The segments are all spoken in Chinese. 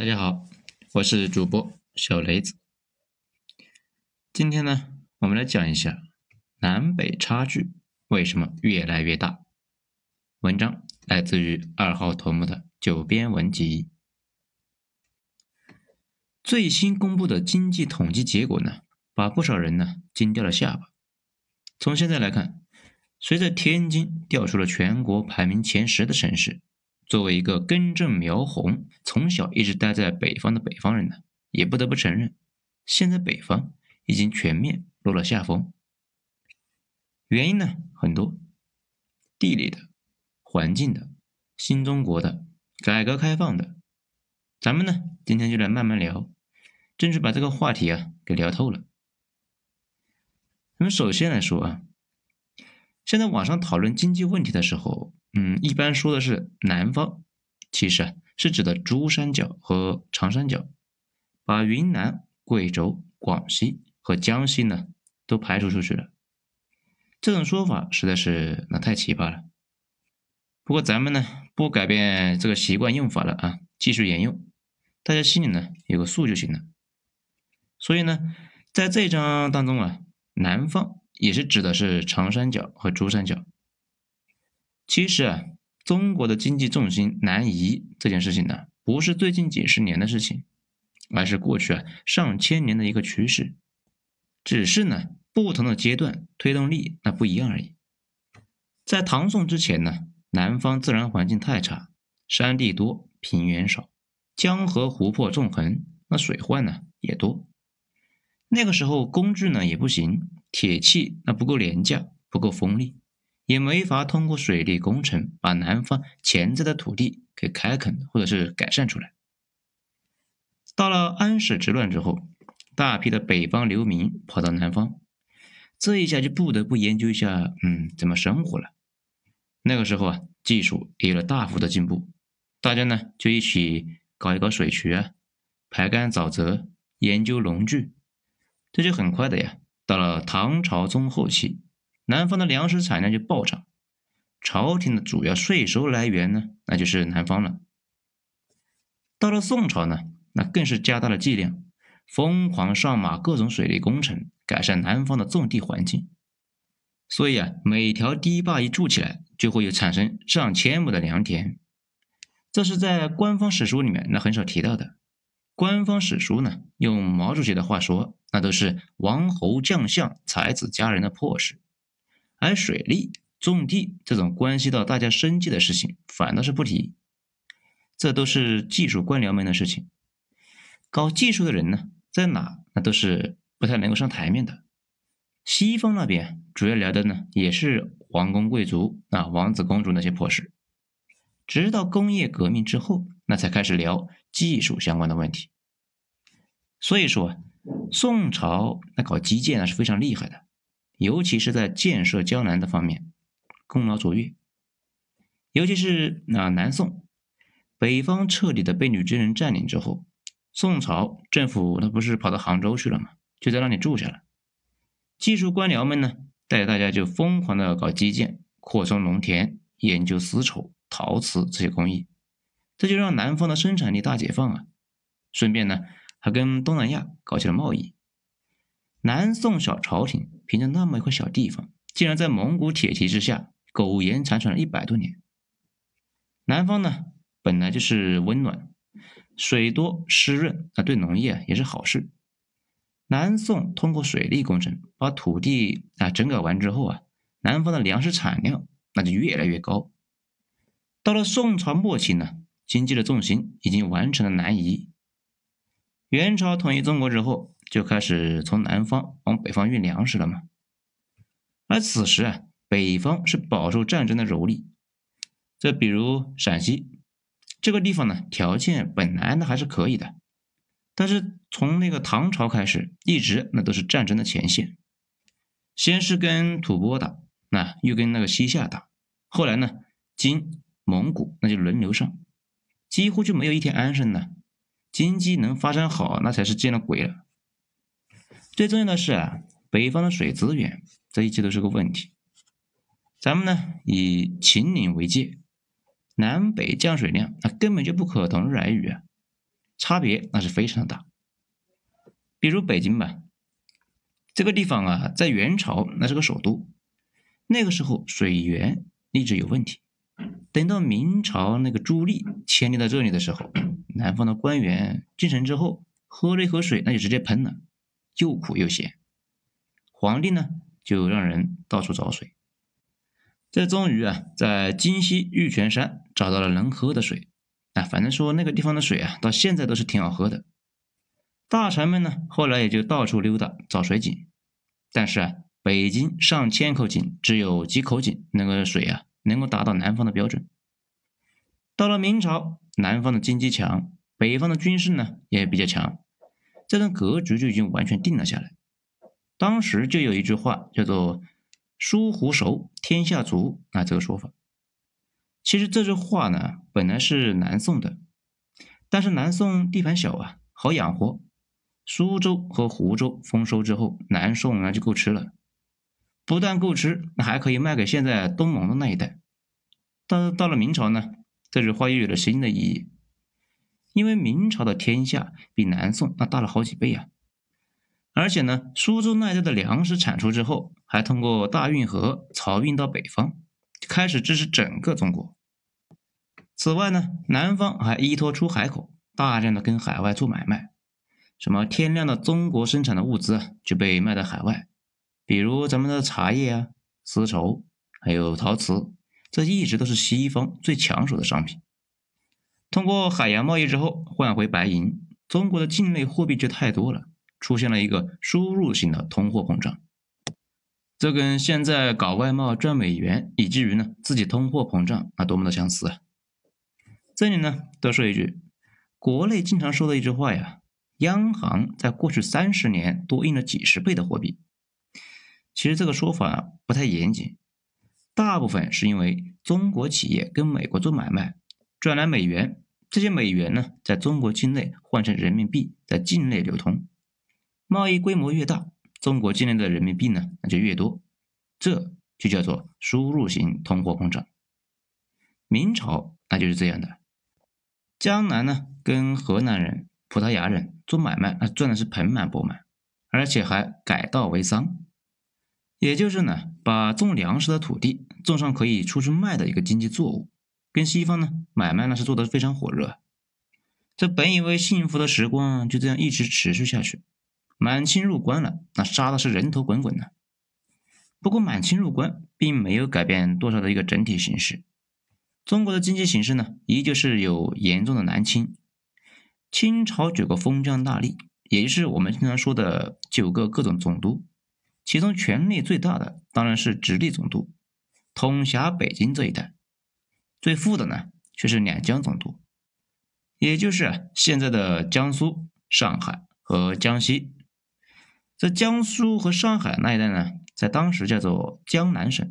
大家好，我是主播小雷子。今天呢，我们来讲一下南北差距为什么越来越大。文章来自于二号头目的九编文集。最新公布的经济统计结果呢，把不少人呢惊掉了下巴。从现在来看，随着天津调出了全国排名前十的城市。作为一个根正苗红、从小一直待在北方的北方人呢，也不得不承认，现在北方已经全面落了下风。原因呢很多，地理的、环境的、新中国的、改革开放的，咱们呢今天就来慢慢聊，争取把这个话题啊给聊透了。那么首先来说啊，现在网上讨论经济问题的时候。嗯，一般说的是南方，其实啊是指的珠三角和长三角，把云南、贵州、广西和江西呢都排除出去了。这种说法实在是那太奇葩了。不过咱们呢不改变这个习惯用法了啊，继续沿用，大家心里呢有个数就行了。所以呢，在这一章当中啊，南方也是指的是长三角和珠三角。其实啊，中国的经济重心南移这件事情呢，不是最近几十年的事情，而是过去啊上千年的一个趋势，只是呢不同的阶段推动力那不一样而已。在唐宋之前呢，南方自然环境太差，山地多，平原少，江河湖泊纵横，那水患呢也多。那个时候工具呢也不行，铁器那不够廉价，不够锋利。也没法通过水利工程把南方潜在的土地给开垦或者是改善出来。到了安史之乱之后，大批的北方流民跑到南方，这一下就不得不研究一下，嗯，怎么生活了。那个时候啊，技术也有了大幅的进步，大家呢就一起搞一搞水渠啊，排干沼泽，研究农具，这就很快的呀，到了唐朝中后期。南方的粮食产量就暴涨，朝廷的主要税收来源呢，那就是南方了。到了宋朝呢，那更是加大了剂量，疯狂上马各种水利工程，改善南方的种地环境。所以啊，每条堤坝一筑起来，就会有产生上千亩的良田。这是在官方史书里面那很少提到的。官方史书呢，用毛主席的话说，那都是王侯将相、才子佳人的破事。而水利、种地这种关系到大家生计的事情，反倒是不提。这都是技术官僚们的事情。搞技术的人呢，在哪那都是不太能够上台面的。西方那边主要聊的呢，也是皇宫贵族啊、王子公主那些破事。直到工业革命之后，那才开始聊技术相关的问题。所以说，宋朝那搞基建那是非常厉害的。尤其是在建设江南的方面，功劳卓越。尤其是那南宋，北方彻底的被女真人占领之后，宋朝政府那不是跑到杭州去了吗？就在那里住下了。技术官僚们呢，带着大家就疯狂的搞基建，扩充农田，研究丝绸、陶瓷这些工艺，这就让南方的生产力大解放啊！顺便呢，还跟东南亚搞起了贸易。南宋小朝廷凭着那么一块小地方，竟然在蒙古铁骑之下苟延残喘了一百多年。南方呢，本来就是温暖，水多湿润，那对农业也是好事。南宋通过水利工程把土地啊整改完之后啊，南方的粮食产量那就越来越高。到了宋朝末期呢，经济的重心已经完成了南移。元朝统一中国之后。就开始从南方往北方运粮食了嘛。而此时啊，北方是饱受战争的蹂躏。这比如陕西这个地方呢，条件本来呢还是可以的，但是从那个唐朝开始，一直那都是战争的前线。先是跟吐蕃打，那又跟那个西夏打，后来呢，金、蒙古那就轮流上，几乎就没有一天安生的。经济能发展好，那才是见了鬼了。最重要的是啊，北方的水资源，这一切都是个问题。咱们呢以秦岭为界，南北降水量那根本就不可同日而语啊。差别那是非常大。比如北京吧，这个地方啊，在元朝那是个首都，那个时候水源一直有问题。等到明朝那个朱棣迁立到这里的时候，南方的官员进城之后，喝了一口水那就直接喷了，又苦又咸。皇帝呢就让人到处找水。这终于啊，在京西玉泉山找到了能喝的水。啊，反正说那个地方的水啊，到现在都是挺好喝的。大臣们呢，后来也就到处溜达找水井。但是啊，北京上千口井，只有几口井那个水啊，能够达到南方的标准。到了明朝，南方的经济强，北方的军事呢也比较强，这种格局就已经完全定了下来。当时就有一句话叫做。书胡熟，天下足啊！这个说法，其实这句话呢，本来是南宋的，但是南宋地盘小啊，好养活。苏州和湖州丰收之后，南宋那就够吃了，不但够吃，那还可以卖给现在东盟的那一带。但是到了明朝呢，这句话又有了新的意义，因为明朝的天下比南宋那大了好几倍啊。而且呢，苏州那一带的粮食产出之后，还通过大运河漕运到北方，开始支持整个中国。此外呢，南方还依托出海口，大量的跟海外做买卖，什么天量的中国生产的物资啊，就被卖到海外，比如咱们的茶叶啊、丝绸，还有陶瓷，这一直都是西方最抢手的商品。通过海洋贸易之后换回白银，中国的境内货币就太多了。出现了一个输入型的通货膨胀，这跟现在搞外贸赚美元，以至于呢自己通货膨胀啊，多么的相似啊！这里呢多说一句，国内经常说的一句话呀，央行在过去三十年多印了几十倍的货币。其实这个说法不太严谨，大部分是因为中国企业跟美国做买卖赚来美元，这些美元呢在中国境内换成人民币，在境内流通。贸易规模越大，中国境内的人民币呢那就越多，这就叫做输入型通货膨胀。明朝那就是这样的，江南呢跟河南人、葡萄牙人做买卖，那赚的是盆满钵满，而且还改稻为桑，也就是呢把种粮食的土地种上可以出去卖的一个经济作物，跟西方呢买卖那是做的非常火热。这本以为幸福的时光就这样一直持续下去。满清入关了，那杀的是人头滚滚呢。不过满清入关并没有改变多少的一个整体形势。中国的经济形势呢，依旧是有严重的南侵。清朝九个封疆大吏，也就是我们经常说的九个各种总督，其中权力最大的当然是直隶总督，统辖北京这一带。最富的呢，却是两江总督，也就是现在的江苏、上海和江西。这江苏和上海那一带呢，在当时叫做江南省。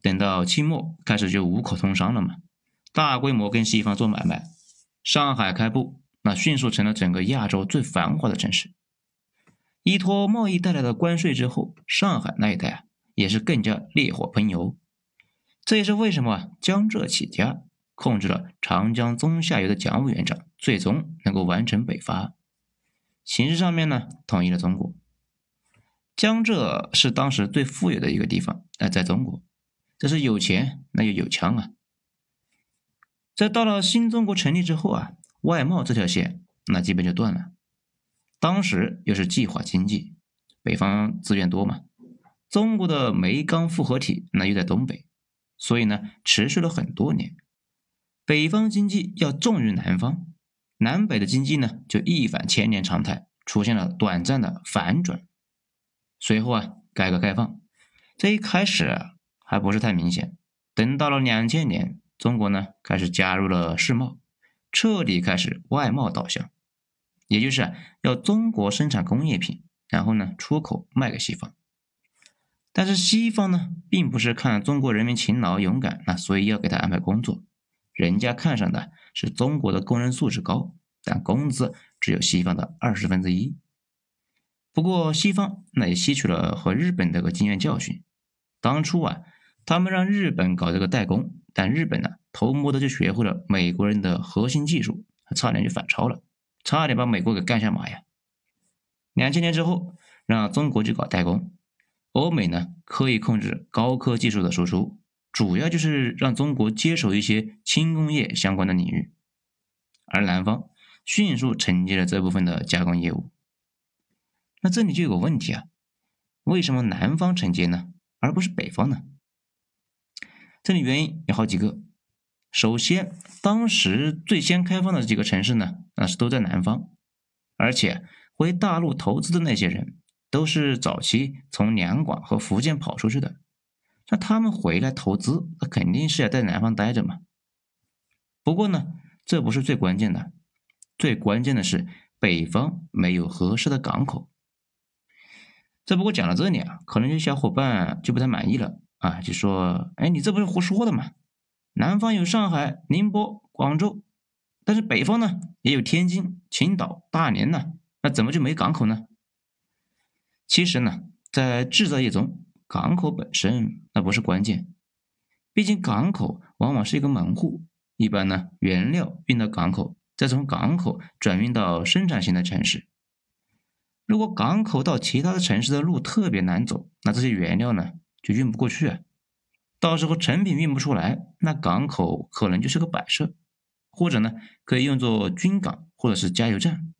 等到清末开始就五口通商了嘛，大规模跟西方做买卖。上海开埠，那迅速成了整个亚洲最繁华的城市。依托贸易带来的关税之后，上海那一带啊，也是更加烈火喷油。这也是为什么江浙起家，控制了长江中下游的蒋委员长，最终能够完成北伐，形式上面呢，统一了中国。江浙是当时最富有的一个地方，哎，在中国，这是有钱那就有枪啊。在到了新中国成立之后啊，外贸这条线那基本就断了。当时又是计划经济，北方资源多嘛，中国的煤钢复合体那又在东北，所以呢，持续了很多年。北方经济要重于南方，南北的经济呢就一反千年常态，出现了短暂的反转。随后啊，改革开放，这一开始啊还不是太明显。等到了两千年，中国呢开始加入了世贸，彻底开始外贸导向，也就是要中国生产工业品，然后呢出口卖给西方。但是西方呢，并不是看中国人民勤劳勇敢，那所以要给他安排工作，人家看上的是中国的工人素质高，但工资只有西方的二十分之一。不过，西方那也吸取了和日本这个经验教训。当初啊，他们让日本搞这个代工，但日本呢偷摸的就学会了美国人的核心技术，差点就反超了。差点把美国给干下马呀。两千年之后，让中国去搞代工，欧美呢刻意控制高科技术的输出，主要就是让中国接手一些轻工业相关的领域，而南方迅速承接了这部分的加工业务。那这里就有个问题啊，为什么南方承接呢，而不是北方呢？这里原因有好几个。首先，当时最先开放的几个城市呢，那是都在南方，而且回大陆投资的那些人，都是早期从两广和福建跑出去的。那他们回来投资，那肯定是要在南方待着嘛。不过呢，这不是最关键的，最关键的是北方没有合适的港口。这不过讲到这里啊，可能有小伙伴就不太满意了啊，就说：“哎，你这不是胡说的吗？”南方有上海、宁波、广州，但是北方呢也有天津、青岛、大连呢，那怎么就没港口呢？其实呢，在制造业中，港口本身那不是关键，毕竟港口往往是一个门户，一般呢原料运到港口，再从港口转运到生产型的城市。如果港口到其他的城市的路特别难走，那这些原料呢就运不过去啊。到时候成品运不出来，那港口可能就是个摆设，或者呢可以用作军港或者是加油站，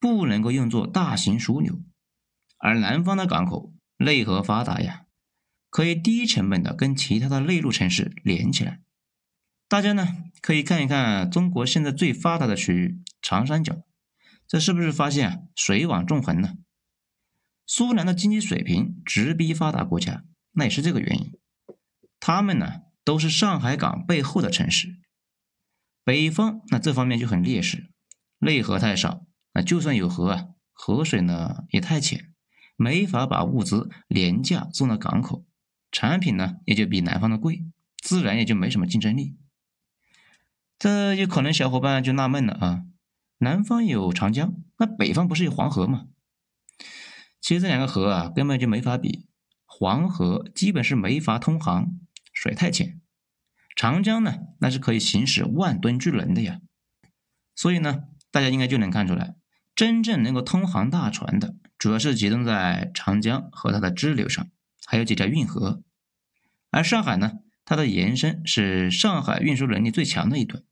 不能够用作大型枢纽。而南方的港口内河发达呀，可以低成本的跟其他的内陆城市连起来。大家呢可以看一看中国现在最发达的区域长三角，这是不是发现啊水网纵横呢？苏南的经济水平直逼发达国家，那也是这个原因。他们呢都是上海港背后的城市，北方那这方面就很劣势，内河太少，那就算有河啊，河水呢也太浅，没法把物资廉价送到港口，产品呢也就比南方的贵，自然也就没什么竞争力。这就可能小伙伴就纳闷了啊，南方有长江，那北方不是有黄河吗？其实这两个河啊根本就没法比，黄河基本是没法通航。水太浅，长江呢，那是可以行驶万吨巨轮的呀。所以呢，大家应该就能看出来，真正能够通航大船的，主要是集中在长江和它的支流上，还有几条运河。而上海呢，它的延伸是上海运输能力最强的一段。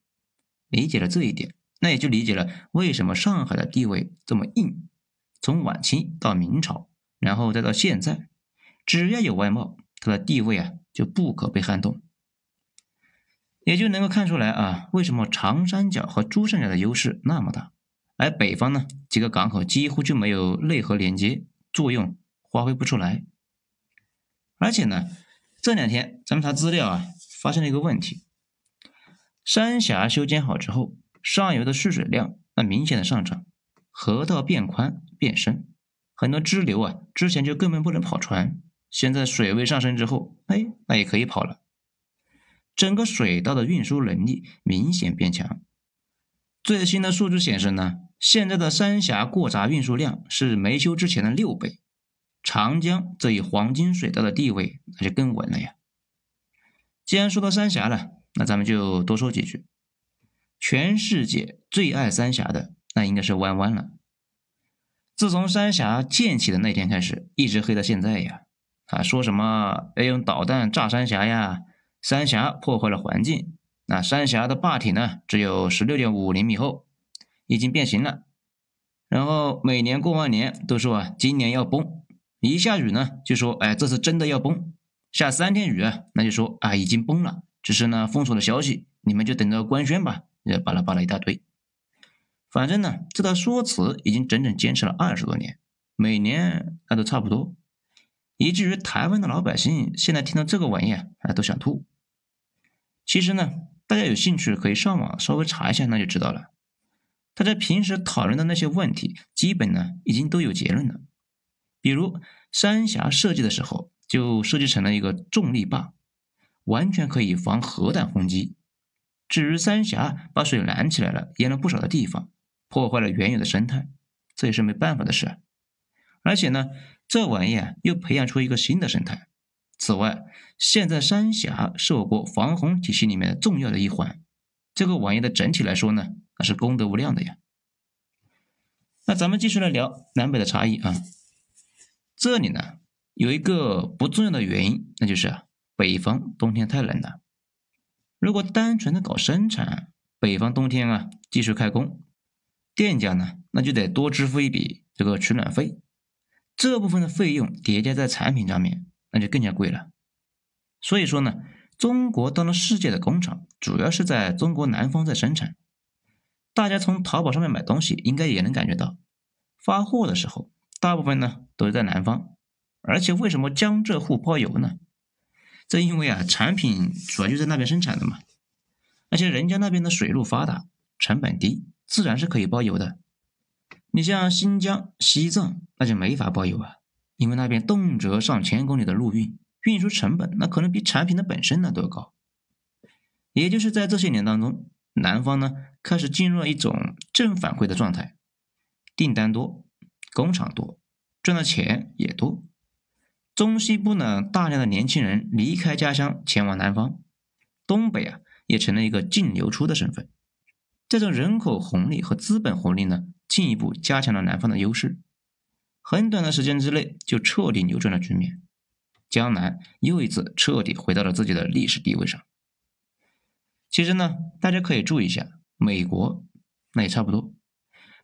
理解了这一点，那也就理解了为什么上海的地位这么硬。从晚清到明朝，然后再到现在，只要有外贸，它的地位啊。就不可被撼动，也就能够看出来啊，为什么长三角和珠三角的优势那么大，而北方呢几个港口几乎就没有内河连接，作用发挥不出来。而且呢，这两天咱们查资料啊，发现了一个问题：三峡修建好之后，上游的蓄水量那明显的上涨，河道变宽变深，很多支流啊之前就根本不能跑船。现在水位上升之后，哎，那也可以跑了。整个水道的运输能力明显变强。最新的数据显示呢，现在的三峡过闸运输量是没修之前的六倍。长江这一黄金水道的地位那就更稳了呀。既然说到三峡了，那咱们就多说几句。全世界最爱三峡的，那应该是弯弯了。自从三峡建起的那天开始，一直黑到现在呀。啊，说什么要用导弹炸三峡呀？三峡破坏了环境。那三峡的坝体呢，只有十六点五厘米厚，已经变形了。然后每年过完年都说啊，今年要崩。一下雨呢，就说哎，这次真的要崩。下三天雨啊，那就说啊，已经崩了，只是呢封锁的消息，你们就等着官宣吧。呃，巴拉巴拉一大堆。反正呢，这套说辞已经整整坚持了二十多年，每年那都差不多。以至于台湾的老百姓现在听到这个玩意啊，都想吐。其实呢，大家有兴趣可以上网稍微查一下，那就知道了。大家平时讨论的那些问题，基本呢已经都有结论了。比如三峡设计的时候就设计成了一个重力坝，完全可以防核弹轰击。至于三峡把水拦起来了，淹了不少的地方，破坏了原有的生态，这也是没办法的事。而且呢。这玩意啊，又培养出一个新的生态。此外，现在三峡是我国防洪体系里面重要的一环。这个玩意的整体来说呢，那是功德无量的呀。那咱们继续来聊南北的差异啊。这里呢有一个不重要的原因，那就是啊，北方冬天太冷了。如果单纯的搞生产，北方冬天啊继续开工，店家呢那就得多支付一笔这个取暖费，这部分的费用叠加在产品上面，那就更加贵了。所以说呢，中国当了世界的工厂，主要是在中国南方在生产。大家从淘宝上面买东西，应该也能感觉到，发货的时候，大部分呢都是在南方。而且为什么江浙沪包邮呢？正因为啊，产品主要就在那边生产的嘛。而且人家那边的水路发达，成本低，自然是可以包邮的。你像新疆、西藏，那就没法包邮啊，因为那边动辄上千公里的陆运，运输成本那可能比产品的本身呢都要高。也就是在这些年当中。南方呢开始进入了一种正反馈的状态，订单多，工厂多，赚的钱也多。中西部呢大量的年轻人离开家乡前往南方，东北啊也成了一个净流出的身份。这种人口红利和资本红利呢进一步加强了南方的优势，很短的时间之内就彻底扭转了局面，江南又一次彻底回到了自己的历史地位上。其实呢，大家可以注意一下，美国那也差不多，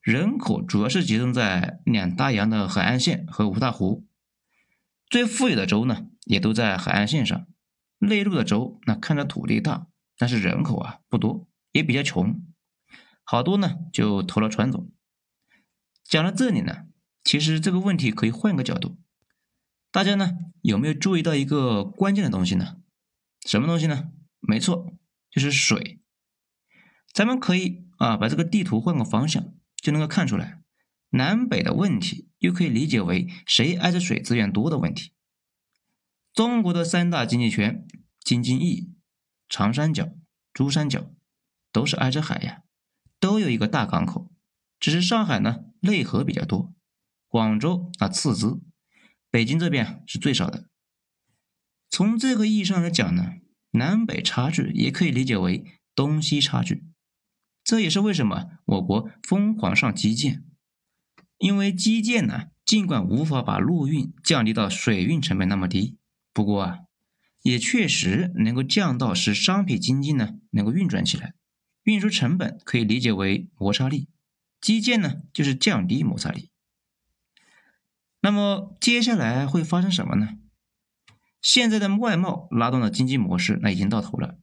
人口主要是集中在两大洋的海岸线和五大湖，最富有的州呢也都在海岸线上，内陆的州那看着土地大，但是人口啊不多，也比较穷，好多呢就投了川总。讲到这里呢，其实这个问题可以换个角度，大家呢有没有注意到一个关键的东西呢？什么东西呢？没错。就是水，咱们可以啊把这个地图换个方向，就能够看出来，南北的问题又可以理解为谁挨着水资源多的问题。中国的三大经济圈，京津冀、长三角、珠三角，都是挨着海呀，都有一个大港口，只是上海呢内河比较多，广州啊次之，北京这边是最少的。从这个意义上来讲呢。南北差距也可以理解为东西差距，这也是为什么我国疯狂上基建。因为基建呢，尽管无法把陆运降低到水运成本那么低，不过啊，也确实能够降到使商品经济呢能够运转起来。运输成本可以理解为摩擦力，基建呢就是降低摩擦力。那么接下来会发生什么呢？现在的外贸拉动的经济模式，那已经到头了。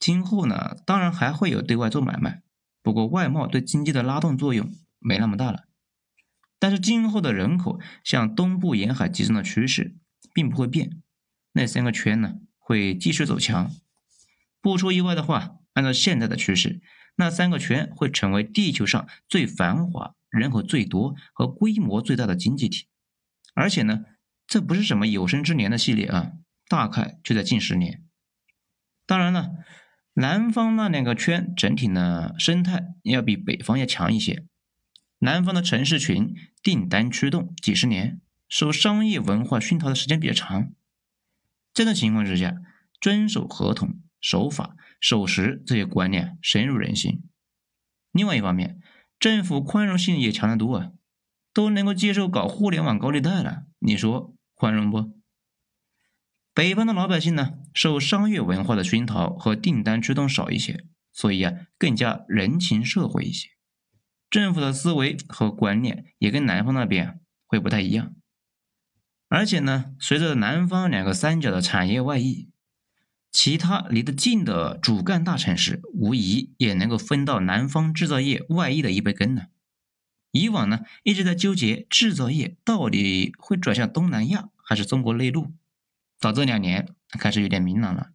今后呢，当然还会有对外做买卖，不过外贸对经济的拉动作用没那么大了。但是今后的人口向东部沿海集中的趋势并不会变，那三个圈呢会继续走强。不出意外的话，按照现在的趋势，那三个圈会成为地球上最繁华、人口最多和规模最大的经济体。而且呢，这不是什么有生之年的系列啊。大概就在近十年。当然了，南方那两个圈整体呢生态要比北方要强一些。南方的城市群订单驱动几十年，受商业文化熏陶的时间比较长。这种情况之下，遵守合同、守法、守时这些观念深入人心。另外一方面，政府宽容性也强得多啊，都能够接受搞互联网高利贷了，你说宽容不？北方的老百姓呢，受商业文化的熏陶和订单驱动少一些，所以啊，更加人情社会一些。政府的思维和观念也跟南方那边会不太一样。而且呢，随着南方两个三角的产业外溢，其他离得近的主干大城市无疑也能够分到南方制造业外溢的一杯羹呢。以往呢，一直在纠结制造业到底会转向东南亚还是中国内陆。到这两年开始有点明朗了。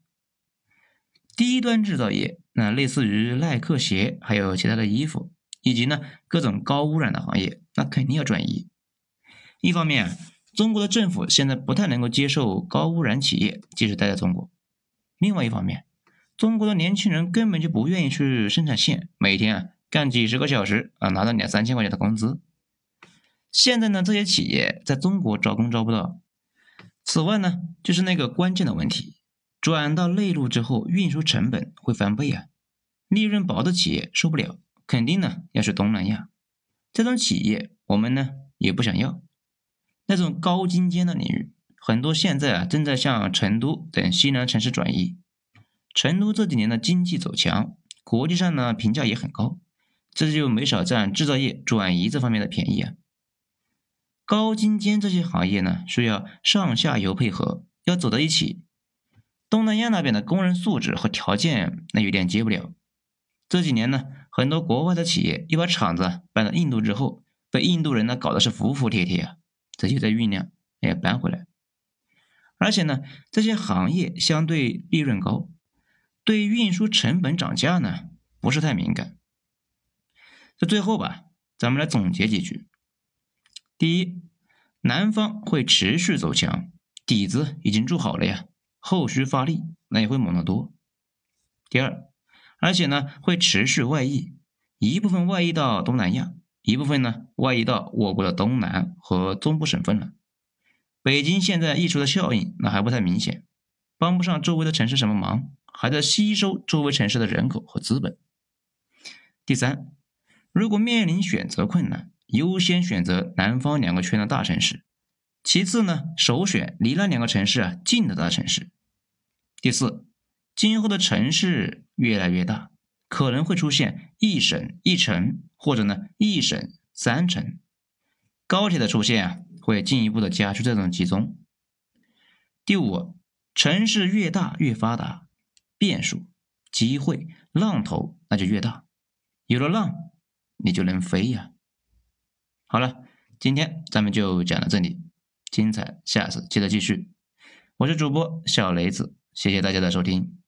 低端制造业，那类似于耐克鞋，还有其他的衣服，以及呢各种高污染的行业，那肯定要转移。一方面，中国的政府现在不太能够接受高污染企业继续待在中国；另外一方面，中国的年轻人根本就不愿意去生产线，每天啊干几十个小时啊，拿到两三千块钱的工资。现在呢，这些企业在中国招工招不到。此外呢，就是那个关键的问题，转到内陆之后，运输成本会翻倍啊，利润薄的企业受不了，肯定呢要去东南亚。这种企业我们呢也不想要。那种高精尖的领域，很多现在啊正在向成都等西南城市转移。成都这几年的经济走强，国际上呢评价也很高，这就没少占制造业转移这方面的便宜啊。高精尖这些行业呢，需要上下游配合，要走到一起。东南亚那边的工人素质和条件，那有点接不了。这几年呢，很多国外的企业又把厂子搬到印度之后，被印度人呢搞得是服服帖帖啊，这就在酝酿，哎，搬回来。而且呢，这些行业相对利润高，对运输成本涨价呢不是太敏感。这最后吧，咱们来总结几句。第一，南方会持续走强，底子已经筑好了呀。后续发力，那也会猛得多。第二，而且呢会持续外溢，一部分外溢到东南亚，一部分呢外溢到我国的东南和中部省份了。北京现在溢出的效应那还不太明显，帮不上周围的城市什么忙，还在吸收周围城市的人口和资本。第三，如果面临选择困难，优先选择南方两个圈的大城市。其次呢，首选离那两个城市啊近的大城市。第四，今后的城市越来越大，可能会出现一省一城，或者呢一省三城。高铁的出现啊，会进一步的加剧这种集中。第五，城市越大越发达，变数、机会、浪头那就越大。有了浪，你就能飞呀。好了，今天咱们就讲到这里。精彩，下次记得继续。我是主播小雷子，谢谢大家的收听。